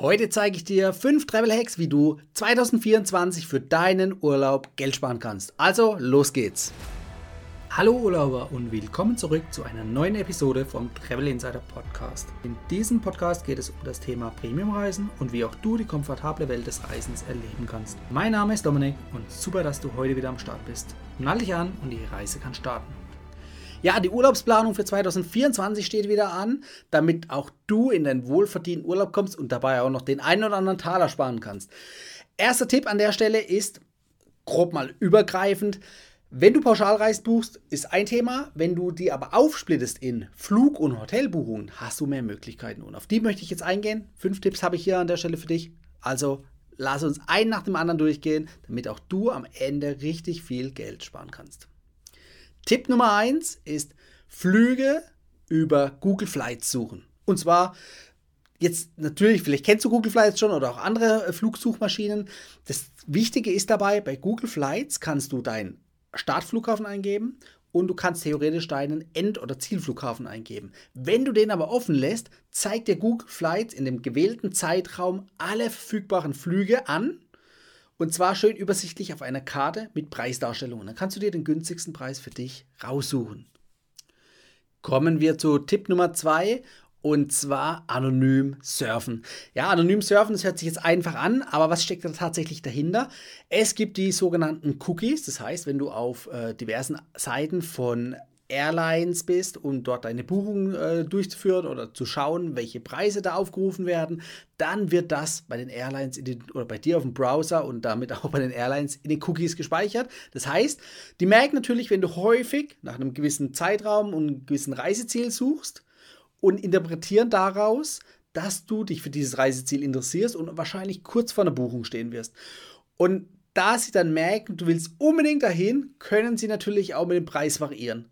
Heute zeige ich dir 5 Travel Hacks, wie du 2024 für deinen Urlaub Geld sparen kannst. Also, los geht's! Hallo Urlauber und willkommen zurück zu einer neuen Episode vom Travel Insider Podcast. In diesem Podcast geht es um das Thema Premiumreisen und wie auch du die komfortable Welt des Reisens erleben kannst. Mein Name ist Dominik und super, dass du heute wieder am Start bist. Nall dich an und die Reise kann starten. Ja, die Urlaubsplanung für 2024 steht wieder an, damit auch du in deinen wohlverdienten Urlaub kommst und dabei auch noch den einen oder anderen Taler sparen kannst. Erster Tipp an der Stelle ist, grob mal übergreifend, wenn du Pauschalreis buchst, ist ein Thema. Wenn du die aber aufsplittest in Flug- und Hotelbuchungen, hast du mehr Möglichkeiten. Und auf die möchte ich jetzt eingehen. Fünf Tipps habe ich hier an der Stelle für dich. Also lass uns einen nach dem anderen durchgehen, damit auch du am Ende richtig viel Geld sparen kannst. Tipp Nummer eins ist Flüge über Google Flights suchen. Und zwar jetzt natürlich, vielleicht kennst du Google Flights schon oder auch andere äh, Flugsuchmaschinen. Das Wichtige ist dabei, bei Google Flights kannst du deinen Startflughafen eingeben und du kannst theoretisch deinen End- oder Zielflughafen eingeben. Wenn du den aber offen lässt, zeigt dir Google Flights in dem gewählten Zeitraum alle verfügbaren Flüge an und zwar schön übersichtlich auf einer Karte mit Preisdarstellungen. Dann kannst du dir den günstigsten Preis für dich raussuchen. Kommen wir zu Tipp Nummer zwei und zwar anonym surfen. Ja, anonym surfen, das hört sich jetzt einfach an, aber was steckt da tatsächlich dahinter? Es gibt die sogenannten Cookies, das heißt, wenn du auf äh, diversen Seiten von Airlines bist und dort deine Buchung äh, durchzuführen oder zu schauen, welche Preise da aufgerufen werden, dann wird das bei den Airlines den, oder bei dir auf dem Browser und damit auch bei den Airlines in den Cookies gespeichert. Das heißt, die merken natürlich, wenn du häufig nach einem gewissen Zeitraum und einem gewissen Reiseziel suchst und interpretieren daraus, dass du dich für dieses Reiseziel interessierst und wahrscheinlich kurz vor einer Buchung stehen wirst. Und da sie dann merken, du willst unbedingt dahin, können sie natürlich auch mit dem Preis variieren.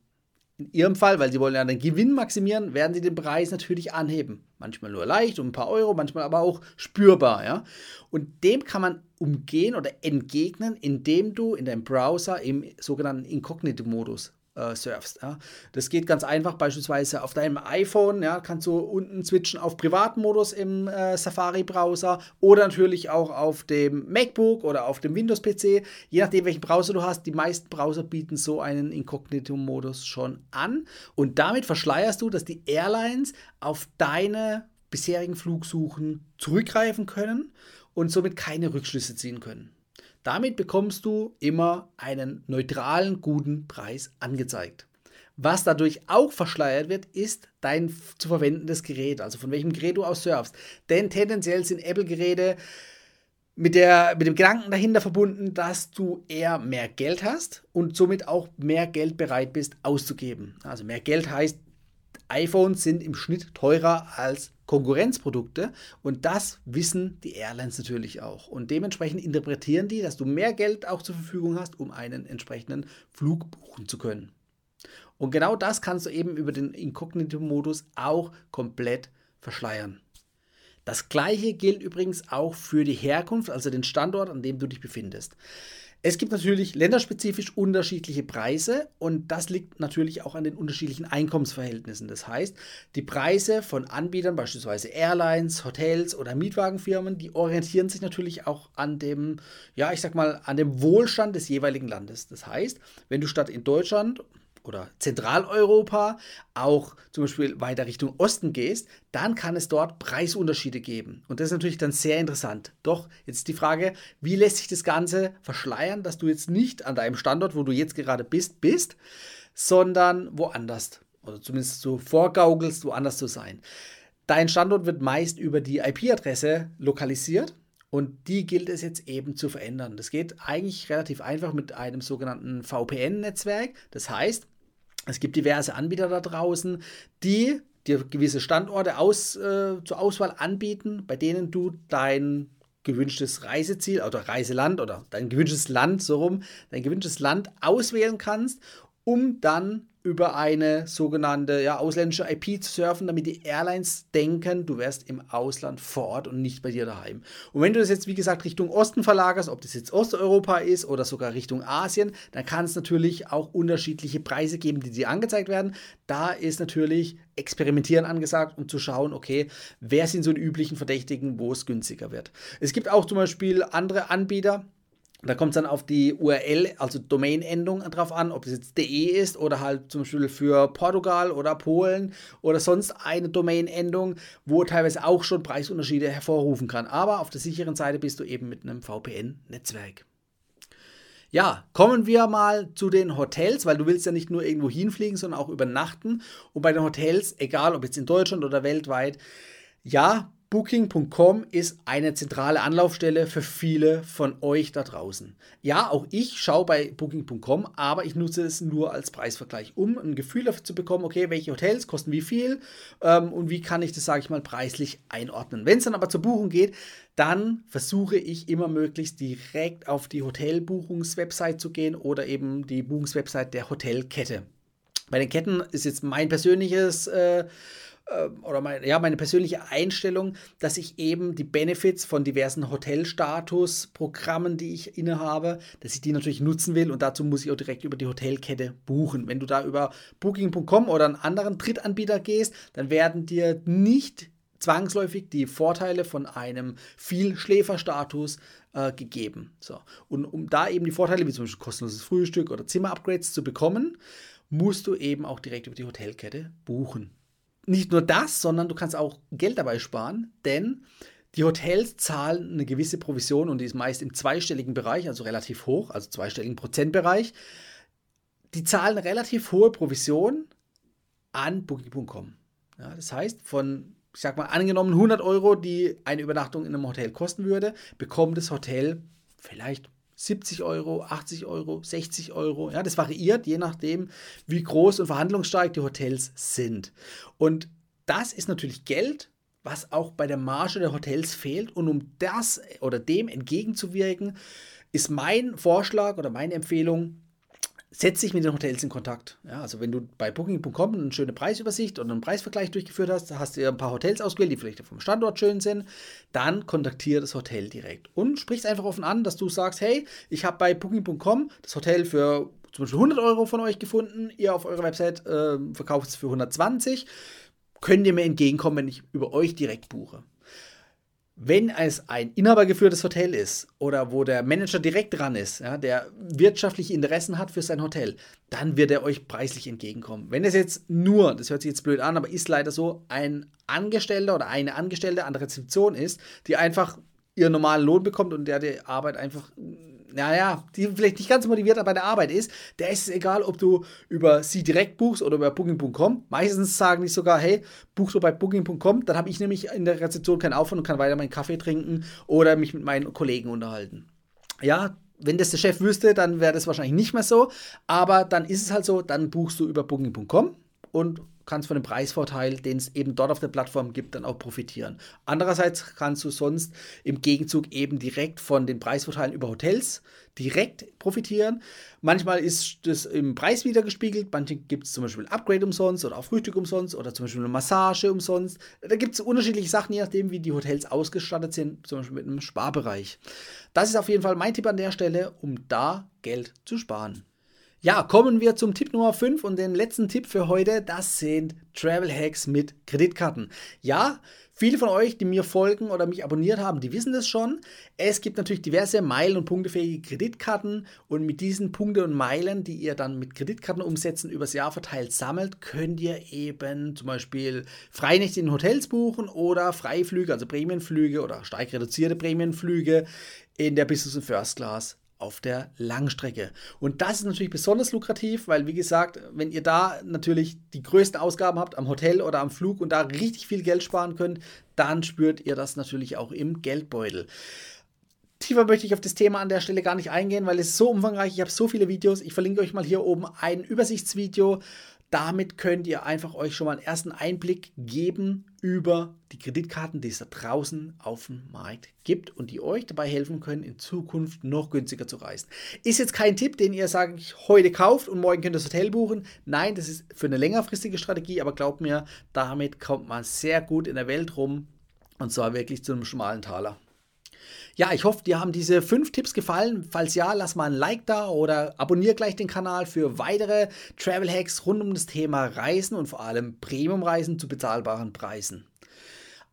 In ihrem Fall, weil sie wollen ja den Gewinn maximieren, werden sie den Preis natürlich anheben. Manchmal nur leicht, um ein paar Euro, manchmal aber auch spürbar. Ja? Und dem kann man umgehen oder entgegnen, indem du in deinem Browser im sogenannten Inkognito-Modus äh, surfst. Ja. Das geht ganz einfach, beispielsweise auf deinem iPhone, ja, kannst du unten switchen auf Privatmodus im äh, Safari-Browser oder natürlich auch auf dem MacBook oder auf dem Windows-PC, je nachdem, welchen Browser du hast. Die meisten Browser bieten so einen Inkognito-Modus schon an und damit verschleierst du, dass die Airlines auf deine bisherigen Flugsuchen zurückgreifen können und somit keine Rückschlüsse ziehen können. Damit bekommst du immer einen neutralen, guten Preis angezeigt. Was dadurch auch verschleiert wird, ist dein zu verwendendes Gerät, also von welchem Gerät du aus surfst. Denn tendenziell sind Apple-Geräte mit, mit dem Gedanken dahinter verbunden, dass du eher mehr Geld hast und somit auch mehr Geld bereit bist auszugeben. Also mehr Geld heißt iPhones sind im Schnitt teurer als Konkurrenzprodukte und das wissen die Airlines natürlich auch. Und dementsprechend interpretieren die, dass du mehr Geld auch zur Verfügung hast, um einen entsprechenden Flug buchen zu können. Und genau das kannst du eben über den Inkognito-Modus auch komplett verschleiern. Das gleiche gilt übrigens auch für die Herkunft, also den Standort, an dem du dich befindest. Es gibt natürlich länderspezifisch unterschiedliche Preise und das liegt natürlich auch an den unterschiedlichen Einkommensverhältnissen. Das heißt, die Preise von Anbietern, beispielsweise Airlines, Hotels oder Mietwagenfirmen, die orientieren sich natürlich auch an dem, ja, ich sag mal, an dem Wohlstand des jeweiligen Landes. Das heißt, wenn du statt in Deutschland oder Zentraleuropa auch zum Beispiel weiter Richtung Osten gehst, dann kann es dort Preisunterschiede geben. Und das ist natürlich dann sehr interessant. Doch jetzt die Frage, wie lässt sich das Ganze verschleiern, dass du jetzt nicht an deinem Standort, wo du jetzt gerade bist, bist, sondern woanders. Oder zumindest so vorgaukelst, woanders zu sein. Dein Standort wird meist über die IP-Adresse lokalisiert. Und die gilt es jetzt eben zu verändern. Das geht eigentlich relativ einfach mit einem sogenannten VPN-Netzwerk. Das heißt, es gibt diverse Anbieter da draußen, die dir gewisse Standorte aus, äh, zur Auswahl anbieten, bei denen du dein gewünschtes Reiseziel oder Reiseland oder dein gewünschtes Land, so rum, dein gewünschtes Land auswählen kannst, um dann über eine sogenannte ja, ausländische IP zu surfen, damit die Airlines denken, du wärst im Ausland vor Ort und nicht bei dir daheim. Und wenn du das jetzt, wie gesagt, Richtung Osten verlagerst, ob das jetzt Osteuropa ist oder sogar Richtung Asien, dann kann es natürlich auch unterschiedliche Preise geben, die dir angezeigt werden. Da ist natürlich Experimentieren angesagt, um zu schauen, okay, wer sind so die üblichen Verdächtigen, wo es günstiger wird. Es gibt auch zum Beispiel andere Anbieter, da kommt es dann auf die URL, also Domain-Endung drauf an, ob es jetzt de ist oder halt zum Beispiel für Portugal oder Polen oder sonst eine Domain-Endung, wo teilweise auch schon Preisunterschiede hervorrufen kann. Aber auf der sicheren Seite bist du eben mit einem VPN-Netzwerk. Ja, kommen wir mal zu den Hotels, weil du willst ja nicht nur irgendwo hinfliegen, sondern auch übernachten. Und bei den Hotels, egal ob jetzt in Deutschland oder weltweit, ja, Booking.com ist eine zentrale Anlaufstelle für viele von euch da draußen. Ja, auch ich schaue bei Booking.com, aber ich nutze es nur als Preisvergleich, um ein Gefühl dafür zu bekommen, okay, welche Hotels kosten wie viel ähm, und wie kann ich das, sage ich mal, preislich einordnen. Wenn es dann aber zur Buchung geht, dann versuche ich immer möglichst direkt auf die Hotelbuchungswebsite zu gehen oder eben die Buchungswebsite der Hotelkette. Bei den Ketten ist jetzt mein persönliches äh, oder mein, ja, meine persönliche Einstellung, dass ich eben die Benefits von diversen Hotelstatus-Programmen, die ich innehabe, dass ich die natürlich nutzen will und dazu muss ich auch direkt über die Hotelkette buchen. Wenn du da über Booking.com oder einen anderen Drittanbieter gehst, dann werden dir nicht zwangsläufig die Vorteile von einem Vielschläferstatus äh, gegeben. So. Und um da eben die Vorteile, wie zum Beispiel kostenloses Frühstück oder Zimmerupgrades zu bekommen, musst du eben auch direkt über die Hotelkette buchen nicht nur das, sondern du kannst auch Geld dabei sparen, denn die Hotels zahlen eine gewisse Provision und die ist meist im zweistelligen Bereich, also relativ hoch, also zweistelligen Prozentbereich. Die zahlen relativ hohe Provision an Booking.com. Ja, das heißt, von, ich sag mal, angenommen 100 Euro, die eine Übernachtung in einem Hotel kosten würde, bekommt das Hotel vielleicht 70 Euro, 80 Euro, 60 Euro. Ja, das variiert je nachdem, wie groß und verhandlungsstark die Hotels sind. Und das ist natürlich Geld, was auch bei der Marge der Hotels fehlt. Und um das oder dem entgegenzuwirken, ist mein Vorschlag oder meine Empfehlung, setz dich mit den Hotels in Kontakt. Ja, also wenn du bei Booking.com eine schöne Preisübersicht und einen Preisvergleich durchgeführt hast, hast du ein paar Hotels ausgewählt, die vielleicht vom Standort schön sind, dann kontaktiere das Hotel direkt und sprich es einfach offen an, dass du sagst, hey, ich habe bei Booking.com das Hotel für zum Beispiel 100 Euro von euch gefunden, ihr auf eurer Website äh, verkauft es für 120, könnt ihr mir entgegenkommen, wenn ich über euch direkt buche. Wenn es ein inhabergeführtes Hotel ist oder wo der Manager direkt dran ist, ja, der wirtschaftliche Interessen hat für sein Hotel, dann wird er euch preislich entgegenkommen. Wenn es jetzt nur, das hört sich jetzt blöd an, aber ist leider so, ein Angestellter oder eine Angestellte an der Rezeption ist, die einfach ihren normalen Lohn bekommt und der die Arbeit einfach naja, die vielleicht nicht ganz motiviert bei der Arbeit ist, der ist es egal, ob du über sie direkt buchst oder über Booking.com. Meistens sagen die sogar, hey, buchst du bei Booking.com, dann habe ich nämlich in der Rezeption keinen Aufwand und kann weiter meinen Kaffee trinken oder mich mit meinen Kollegen unterhalten. Ja, wenn das der Chef wüsste, dann wäre das wahrscheinlich nicht mehr so, aber dann ist es halt so, dann buchst du über Booking.com und kannst von dem Preisvorteil, den es eben dort auf der Plattform gibt, dann auch profitieren. Andererseits kannst du sonst im Gegenzug eben direkt von den Preisvorteilen über Hotels direkt profitieren. Manchmal ist das im Preis wieder gespiegelt. Manche gibt es zum Beispiel ein Upgrade umsonst oder auch Frühstück umsonst oder zum Beispiel eine Massage umsonst. Da gibt es unterschiedliche Sachen, je nachdem, wie die Hotels ausgestattet sind, zum Beispiel mit einem Sparbereich. Das ist auf jeden Fall mein Tipp an der Stelle, um da Geld zu sparen. Ja, kommen wir zum Tipp Nummer 5 und den letzten Tipp für heute. Das sind Travel Hacks mit Kreditkarten. Ja, viele von euch, die mir folgen oder mich abonniert haben, die wissen das schon. Es gibt natürlich diverse Meilen- und punktefähige Kreditkarten und mit diesen Punkte und Meilen, die ihr dann mit Kreditkarten umsetzen, übers Jahr verteilt sammelt, könnt ihr eben zum Beispiel Freinächte in Hotels buchen oder Freiflüge, also Prämienflüge oder stark reduzierte Prämienflüge in der Business und First Class auf der Langstrecke. Und das ist natürlich besonders lukrativ, weil, wie gesagt, wenn ihr da natürlich die größten Ausgaben habt am Hotel oder am Flug und da richtig viel Geld sparen könnt, dann spürt ihr das natürlich auch im Geldbeutel. Tiefer möchte ich auf das Thema an der Stelle gar nicht eingehen, weil es so umfangreich. Ich habe so viele Videos. Ich verlinke euch mal hier oben ein Übersichtsvideo Damit könnt ihr einfach euch schon mal einen ersten Einblick geben über die Kreditkarten, die es da draußen auf dem Markt gibt und die euch dabei helfen können, in Zukunft noch günstiger zu reisen. Ist jetzt kein Tipp, den ihr sagt, heute kauft und morgen könnt ihr das Hotel buchen. Nein, das ist für eine längerfristige Strategie, aber glaubt mir, damit kommt man sehr gut in der Welt rum und zwar wirklich zu einem schmalen Taler. Ja, ich hoffe, dir haben diese fünf Tipps gefallen. Falls ja, lass mal ein Like da oder abonniere gleich den Kanal für weitere Travel Hacks rund um das Thema Reisen und vor allem Premium-Reisen zu bezahlbaren Preisen.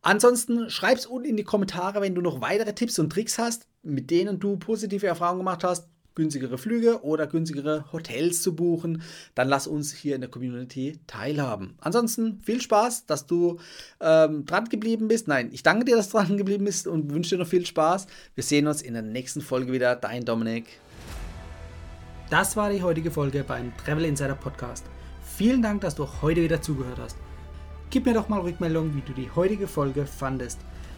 Ansonsten schreib es unten in die Kommentare, wenn du noch weitere Tipps und Tricks hast, mit denen du positive Erfahrungen gemacht hast günstigere Flüge oder günstigere Hotels zu buchen, dann lass uns hier in der Community teilhaben. Ansonsten viel Spaß, dass du ähm, dran geblieben bist. Nein, ich danke dir, dass du dran geblieben bist und wünsche dir noch viel Spaß. Wir sehen uns in der nächsten Folge wieder. Dein Dominik. Das war die heutige Folge beim Travel Insider Podcast. Vielen Dank, dass du heute wieder zugehört hast. Gib mir doch mal Rückmeldung, wie du die heutige Folge fandest.